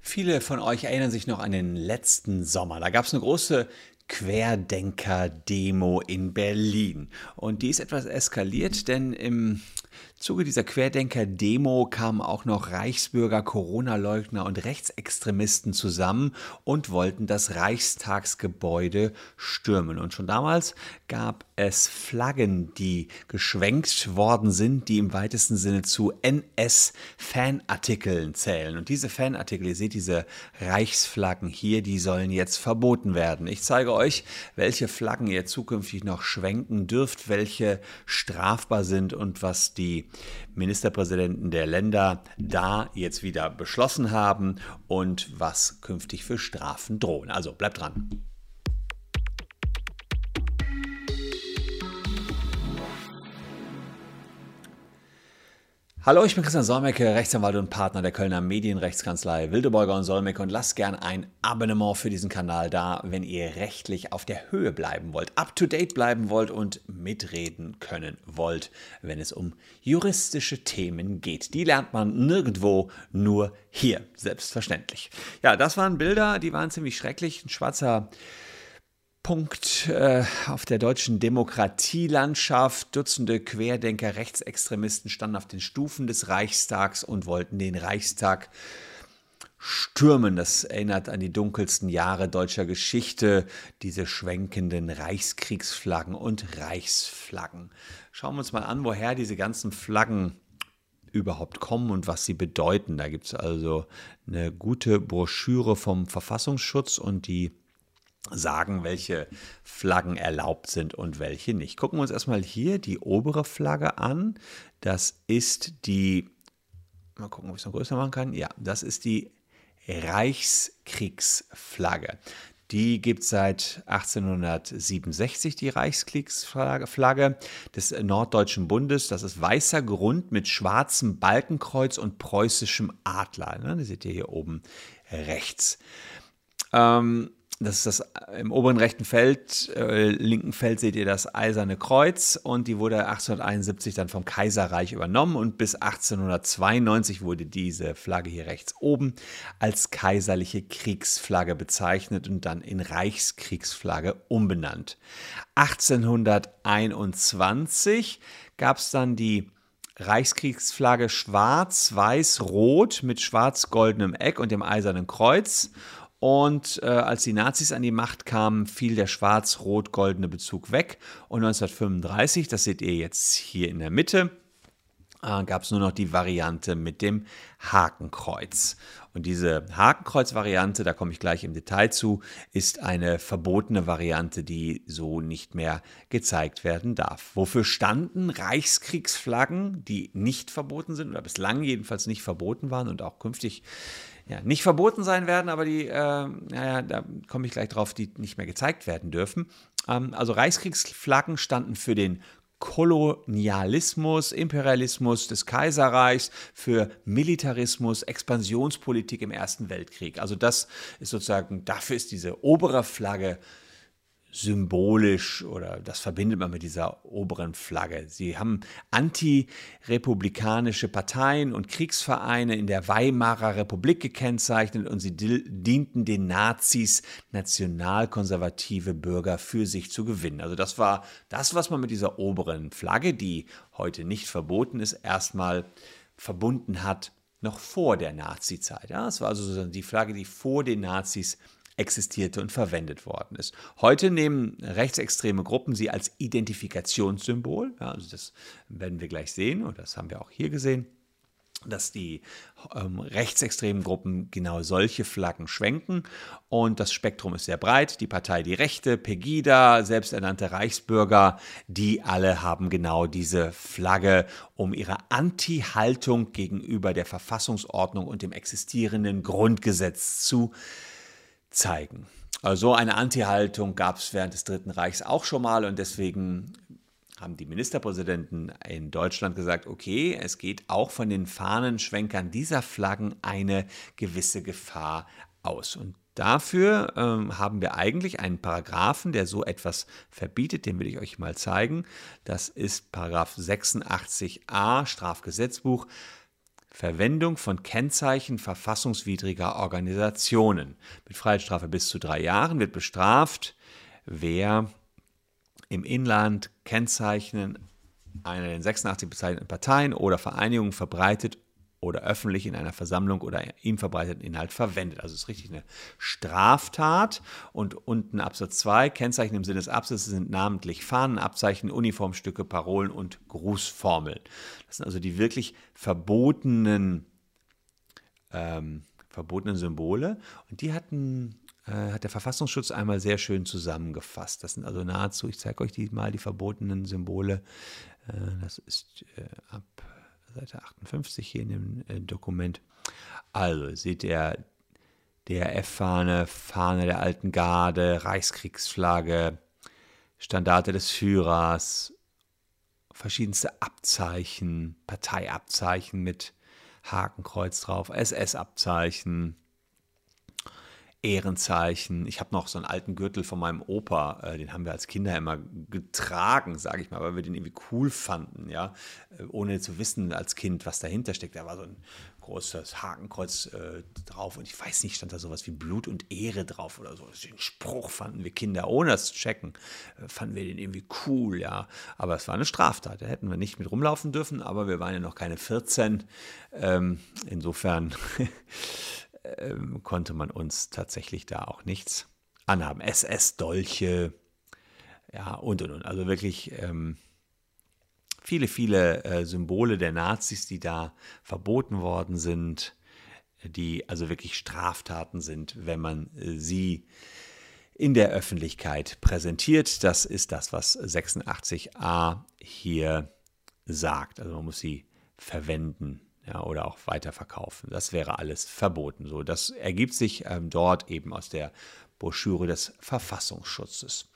Viele von euch erinnern sich noch an den letzten Sommer. Da gab es eine große Querdenker-Demo in Berlin. Und die ist etwas eskaliert, denn im Zuge dieser Querdenker-Demo kamen auch noch Reichsbürger, Corona-Leugner und Rechtsextremisten zusammen und wollten das Reichstagsgebäude stürmen. Und schon damals gab es Flaggen, die geschwenkt worden sind, die im weitesten Sinne zu NS-Fanartikeln zählen. Und diese Fanartikel, ihr seht diese Reichsflaggen hier, die sollen jetzt verboten werden. Ich zeige euch, welche Flaggen ihr zukünftig noch schwenken dürft, welche strafbar sind und was die Ministerpräsidenten der Länder da jetzt wieder beschlossen haben und was künftig für Strafen drohen. Also bleibt dran. Hallo, ich bin Christian Solmecke, Rechtsanwalt und Partner der Kölner Medienrechtskanzlei Wildeborger und Solmecke und lasst gern ein Abonnement für diesen Kanal da, wenn ihr rechtlich auf der Höhe bleiben wollt, up to date bleiben wollt und mitreden können wollt, wenn es um juristische Themen geht. Die lernt man nirgendwo, nur hier, selbstverständlich. Ja, das waren Bilder, die waren ziemlich schrecklich. Ein schwarzer Punkt äh, auf der deutschen Demokratielandschaft. Dutzende Querdenker, Rechtsextremisten standen auf den Stufen des Reichstags und wollten den Reichstag stürmen. Das erinnert an die dunkelsten Jahre deutscher Geschichte, diese schwenkenden Reichskriegsflaggen und Reichsflaggen. Schauen wir uns mal an, woher diese ganzen Flaggen überhaupt kommen und was sie bedeuten. Da gibt es also eine gute Broschüre vom Verfassungsschutz und die sagen, welche Flaggen erlaubt sind und welche nicht. Gucken wir uns erstmal hier die obere Flagge an. Das ist die, mal gucken, ob ich es noch größer machen kann. Ja, das ist die Reichskriegsflagge. Die gibt es seit 1867, die Reichskriegsflagge des Norddeutschen Bundes. Das ist weißer Grund mit schwarzem Balkenkreuz und preußischem Adler. Ne? Das seht ihr hier oben rechts. Ähm, das ist das äh, im oberen rechten Feld, äh, linken Feld seht ihr das Eiserne Kreuz und die wurde 1871 dann vom Kaiserreich übernommen und bis 1892 wurde diese Flagge hier rechts oben als kaiserliche Kriegsflagge bezeichnet und dann in Reichskriegsflagge umbenannt. 1821 gab es dann die Reichskriegsflagge schwarz, weiß, rot mit schwarz-goldenem Eck und dem Eisernen Kreuz und äh, als die Nazis an die Macht kamen, fiel der schwarz-rot-goldene Bezug weg. Und 1935, das seht ihr jetzt hier in der Mitte, äh, gab es nur noch die Variante mit dem Hakenkreuz. Und diese Hakenkreuz-Variante, da komme ich gleich im Detail zu, ist eine verbotene Variante, die so nicht mehr gezeigt werden darf. Wofür standen Reichskriegsflaggen, die nicht verboten sind oder bislang jedenfalls nicht verboten waren und auch künftig ja, nicht verboten sein werden, aber die, äh, naja, da komme ich gleich drauf, die nicht mehr gezeigt werden dürfen. Ähm, also Reichskriegsflaggen standen für den Kolonialismus, Imperialismus des Kaiserreichs, für Militarismus, Expansionspolitik im Ersten Weltkrieg. Also das ist sozusagen, dafür ist diese obere Flagge symbolisch oder das verbindet man mit dieser oberen Flagge. Sie haben antirepublikanische Parteien und Kriegsvereine in der Weimarer Republik gekennzeichnet und sie dienten den Nazis, nationalkonservative Bürger für sich zu gewinnen. Also das war das, was man mit dieser oberen Flagge, die heute nicht verboten ist, erstmal verbunden hat, noch vor der Nazizeit. Ja, es war also die Flagge, die vor den Nazis existierte und verwendet worden ist. Heute nehmen rechtsextreme Gruppen sie als Identifikationssymbol. Ja, also das werden wir gleich sehen und das haben wir auch hier gesehen dass die ähm, rechtsextremen Gruppen genau solche Flaggen schwenken. Und das Spektrum ist sehr breit. Die Partei Die Rechte, Pegida, selbsternannte Reichsbürger, die alle haben genau diese Flagge, um ihre Anti-Haltung gegenüber der Verfassungsordnung und dem existierenden Grundgesetz zu zeigen. Also eine Anti-Haltung gab es während des Dritten Reichs auch schon mal und deswegen haben die Ministerpräsidenten in Deutschland gesagt, okay, es geht auch von den Fahnenschwenkern dieser Flaggen eine gewisse Gefahr aus. Und dafür ähm, haben wir eigentlich einen Paragraphen, der so etwas verbietet, den will ich euch mal zeigen. Das ist Paragraph 86a Strafgesetzbuch. Verwendung von Kennzeichen verfassungswidriger Organisationen. Mit Freiheitsstrafe bis zu drei Jahren wird bestraft, wer im Inland Kennzeichen einer der 86 bezeichneten Parteien oder Vereinigungen verbreitet oder öffentlich in einer Versammlung oder ihm verbreiteten Inhalt verwendet. Also es ist richtig eine Straftat. Und unten Absatz 2, Kennzeichen im Sinne des Absatzes sind namentlich Fahnen, Abzeichen, Uniformstücke, Parolen und Grußformeln. Das sind also die wirklich verbotenen, ähm, verbotenen Symbole. Und die hatten äh, hat der Verfassungsschutz einmal sehr schön zusammengefasst. Das sind also nahezu, ich zeige euch die mal, die verbotenen Symbole. Äh, das ist äh, ab Seite 58 hier in dem äh, Dokument. Also seht ihr DRF-Fahne, Fahne der alten Garde, Reichskriegsflagge, Standarte des Führers, verschiedenste Abzeichen, Parteiabzeichen mit Hakenkreuz drauf, SS-Abzeichen, Ehrenzeichen. Ich habe noch so einen alten Gürtel von meinem Opa, äh, den haben wir als Kinder immer getragen, sage ich mal, weil wir den irgendwie cool fanden, ja, äh, ohne zu wissen als Kind, was dahinter steckt. Da war so ein großes Hakenkreuz äh, drauf und ich weiß nicht, stand da sowas wie Blut und Ehre drauf oder so. Den Spruch fanden wir Kinder, ohne das zu checken, äh, fanden wir den irgendwie cool, ja. Aber es war eine Straftat, da hätten wir nicht mit rumlaufen dürfen, aber wir waren ja noch keine 14. Ähm, insofern ähm, konnte man uns tatsächlich da auch nichts anhaben. SS-Dolche, ja, und und und. Also wirklich ähm, viele, viele äh, Symbole der Nazis, die da verboten worden sind, die also wirklich Straftaten sind, wenn man äh, sie in der Öffentlichkeit präsentiert. Das ist das, was 86a hier sagt. Also man muss sie verwenden ja, oder auch weiterverkaufen. Das wäre alles verboten. So, das ergibt sich ähm, dort eben aus der Broschüre des Verfassungsschutzes.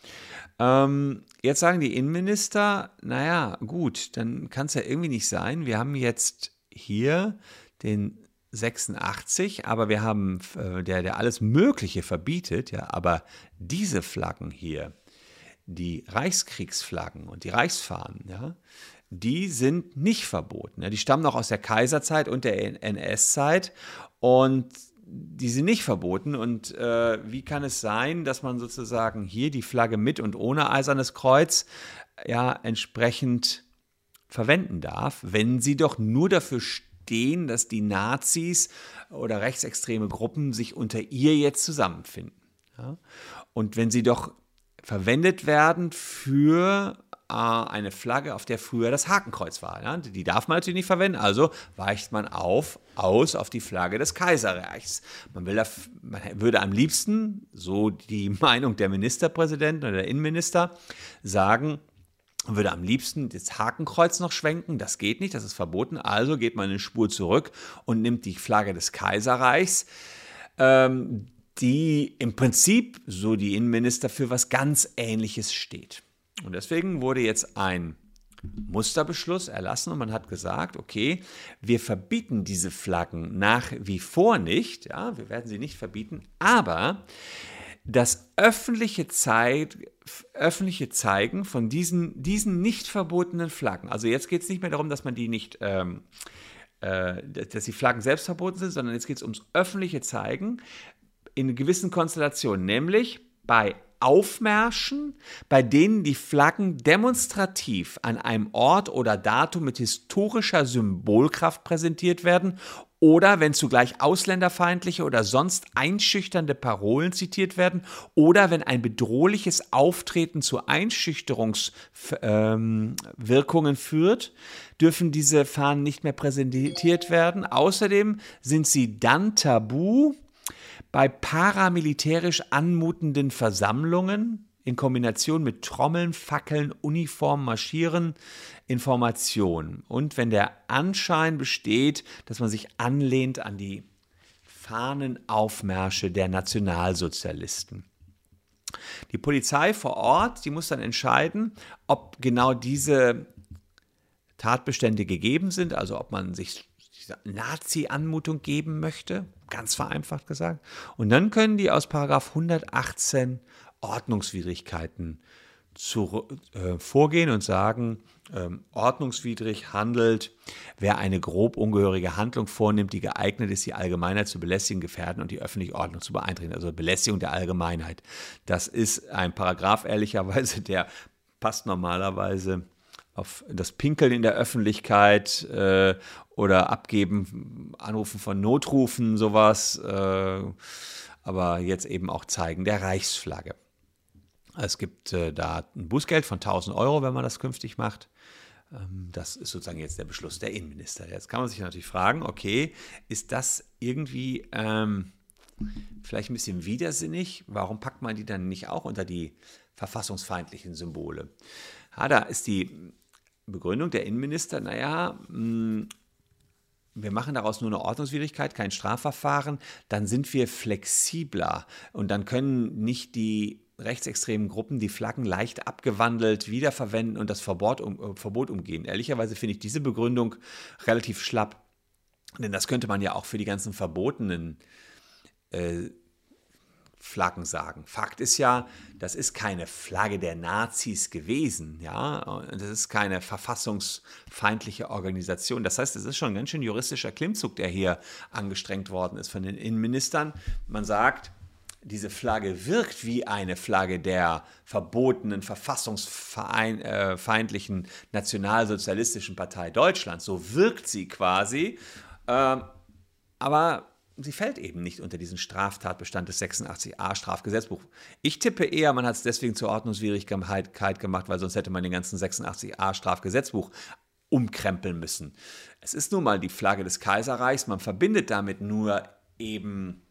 Ähm, jetzt sagen die Innenminister, naja, gut, dann kann es ja irgendwie nicht sein. Wir haben jetzt hier den 86, aber wir haben, äh, der, der alles Mögliche verbietet, ja, aber diese Flaggen hier, die Reichskriegsflaggen und die Reichsfahnen, ja, die sind nicht verboten. Die stammen noch aus der Kaiserzeit und der NS-Zeit und die sind nicht verboten. Und äh, wie kann es sein, dass man sozusagen hier die Flagge mit und ohne eisernes Kreuz ja entsprechend verwenden darf, wenn sie doch nur dafür stehen, dass die Nazis oder rechtsextreme Gruppen sich unter ihr jetzt zusammenfinden. Ja? Und wenn sie doch verwendet werden für äh, eine Flagge, auf der früher das Hakenkreuz war. Ja? Die darf man natürlich nicht verwenden, also weicht man auf, aus auf die Flagge des Kaiserreichs. Man, will da, man würde am liebsten, so die Meinung der Ministerpräsidenten oder der Innenminister, sagen, man würde am liebsten das Hakenkreuz noch schwenken. Das geht nicht, das ist verboten. Also geht man eine Spur zurück und nimmt die Flagge des Kaiserreichs. Ähm, die im Prinzip, so die Innenminister, für was ganz Ähnliches steht. Und deswegen wurde jetzt ein Musterbeschluss erlassen und man hat gesagt, okay, wir verbieten diese Flaggen nach wie vor nicht, ja, wir werden sie nicht verbieten, aber das öffentliche, Zeit, öffentliche Zeigen von diesen, diesen nicht verbotenen Flaggen, also jetzt geht es nicht mehr darum, dass man die nicht, ähm, äh, dass die Flaggen selbst verboten sind, sondern jetzt geht es ums öffentliche Zeigen in gewissen Konstellationen, nämlich bei Aufmärschen, bei denen die Flaggen demonstrativ an einem Ort oder Datum mit historischer Symbolkraft präsentiert werden oder wenn zugleich ausländerfeindliche oder sonst einschüchternde Parolen zitiert werden oder wenn ein bedrohliches Auftreten zu Einschüchterungswirkungen ähm, führt, dürfen diese Fahnen nicht mehr präsentiert werden. Außerdem sind sie dann tabu, bei paramilitärisch anmutenden Versammlungen in Kombination mit Trommeln, Fackeln, Uniformen, Marschieren, Informationen. Und wenn der Anschein besteht, dass man sich anlehnt an die Fahnenaufmärsche der Nationalsozialisten. Die Polizei vor Ort, die muss dann entscheiden, ob genau diese Tatbestände gegeben sind, also ob man sich Nazi-Anmutung geben möchte, ganz vereinfacht gesagt. Und dann können die aus Paragraph 118 Ordnungswidrigkeiten zu, äh, vorgehen und sagen, ähm, ordnungswidrig handelt, wer eine grob ungehörige Handlung vornimmt, die geeignet ist, die Allgemeinheit zu belästigen, gefährden und die öffentliche Ordnung zu beeinträchtigen. Also Belästigung der Allgemeinheit. Das ist ein Paragraph, ehrlicherweise, der passt normalerweise auf das Pinkeln in der Öffentlichkeit äh, oder Abgeben, Anrufen von Notrufen, sowas. Äh, aber jetzt eben auch Zeigen der Reichsflagge. Es gibt äh, da ein Bußgeld von 1000 Euro, wenn man das künftig macht. Ähm, das ist sozusagen jetzt der Beschluss der Innenminister. Jetzt kann man sich natürlich fragen, okay, ist das irgendwie ähm, vielleicht ein bisschen widersinnig? Warum packt man die dann nicht auch unter die verfassungsfeindlichen Symbole? Ja, da ist die Begründung der Innenminister, naja, hm, wir machen daraus nur eine Ordnungswidrigkeit, kein Strafverfahren, dann sind wir flexibler und dann können nicht die rechtsextremen Gruppen die Flaggen leicht abgewandelt wiederverwenden und das Verbot, um, äh, Verbot umgehen. Ehrlicherweise finde ich diese Begründung relativ schlapp. Denn das könnte man ja auch für die ganzen verbotenen äh, Flaggen sagen. Fakt ist ja, das ist keine Flagge der Nazis gewesen, ja, das ist keine verfassungsfeindliche Organisation. Das heißt, es ist schon ein ganz schön juristischer Klimmzug, der hier angestrengt worden ist von den Innenministern. Man sagt, diese Flagge wirkt wie eine Flagge der verbotenen, verfassungsfeindlichen nationalsozialistischen Partei Deutschlands. So wirkt sie quasi. Ähm, aber sie fällt eben nicht unter diesen Straftatbestand des 86a Strafgesetzbuch. Ich tippe eher, man hat es deswegen zur Ordnungswidrigkeit gemacht, weil sonst hätte man den ganzen 86a Strafgesetzbuch umkrempeln müssen. Es ist nun mal die Flagge des Kaiserreichs, man verbindet damit nur eben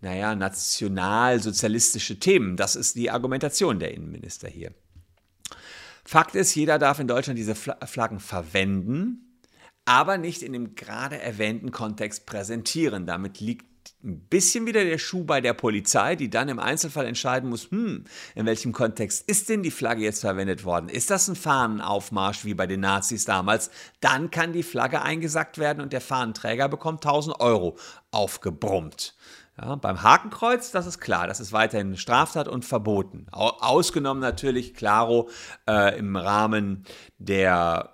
naja, nationalsozialistische Themen. Das ist die Argumentation der Innenminister hier. Fakt ist, jeder darf in Deutschland diese Flaggen verwenden, aber nicht in dem gerade erwähnten Kontext präsentieren. Damit liegt ein bisschen wieder der Schuh bei der Polizei, die dann im Einzelfall entscheiden muss, hm, in welchem Kontext ist denn die Flagge jetzt verwendet worden? Ist das ein Fahnenaufmarsch wie bei den Nazis damals? Dann kann die Flagge eingesackt werden und der Fahnenträger bekommt 1000 Euro aufgebrummt. Ja, beim Hakenkreuz, das ist klar, das ist weiterhin Straftat und verboten. Ausgenommen natürlich, klaro, äh, im Rahmen der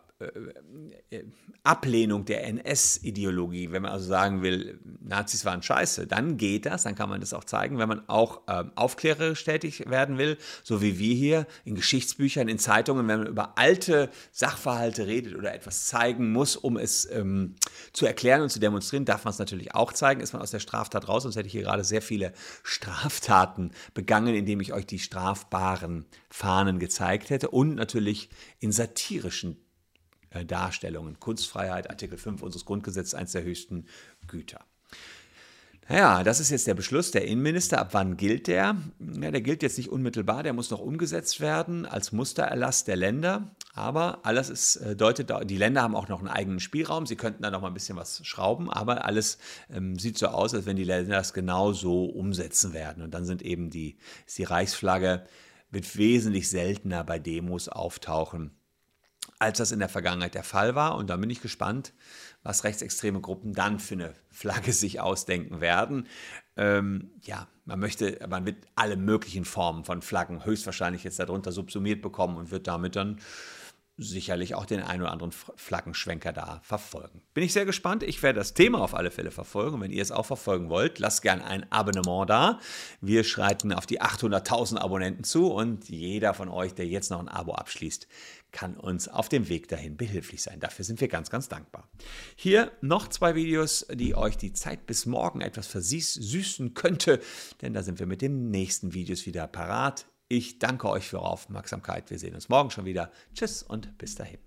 Ablehnung der NS-Ideologie, wenn man also sagen will, Nazis waren scheiße, dann geht das, dann kann man das auch zeigen. Wenn man auch ähm, aufklärerisch tätig werden will, so wie wir hier in Geschichtsbüchern, in Zeitungen, wenn man über alte Sachverhalte redet oder etwas zeigen muss, um es ähm, zu erklären und zu demonstrieren, darf man es natürlich auch zeigen. Ist man aus der Straftat raus, sonst hätte ich hier gerade sehr viele Straftaten begangen, indem ich euch die strafbaren Fahnen gezeigt hätte und natürlich in satirischen äh, Darstellungen. Kunstfreiheit, Artikel 5 unseres Grundgesetzes, eines der höchsten Güter. Naja, das ist jetzt der Beschluss der Innenminister. Ab wann gilt der? Ja, der gilt jetzt nicht unmittelbar, der muss noch umgesetzt werden als Mustererlass der Länder. Aber alles ist, äh, deutet, die Länder haben auch noch einen eigenen Spielraum. Sie könnten da noch mal ein bisschen was schrauben, aber alles ähm, sieht so aus, als wenn die Länder das genau so umsetzen werden. Und dann sind eben die, ist die Reichsflagge wird wesentlich seltener bei Demos auftauchen als das in der Vergangenheit der Fall war. Und da bin ich gespannt, was rechtsextreme Gruppen dann für eine Flagge sich ausdenken werden. Ähm, ja, man möchte, man wird alle möglichen Formen von Flaggen höchstwahrscheinlich jetzt darunter subsumiert bekommen und wird damit dann sicherlich auch den einen oder anderen Flaggenschwenker da verfolgen. Bin ich sehr gespannt. Ich werde das Thema auf alle Fälle verfolgen. Wenn ihr es auch verfolgen wollt, lasst gerne ein Abonnement da. Wir schreiten auf die 800.000 Abonnenten zu und jeder von euch, der jetzt noch ein Abo abschließt, kann uns auf dem Weg dahin behilflich sein. Dafür sind wir ganz, ganz dankbar. Hier noch zwei Videos, die euch die Zeit bis morgen etwas versüßen könnte, denn da sind wir mit den nächsten Videos wieder parat. Ich danke euch für eure Aufmerksamkeit. Wir sehen uns morgen schon wieder. Tschüss und bis dahin.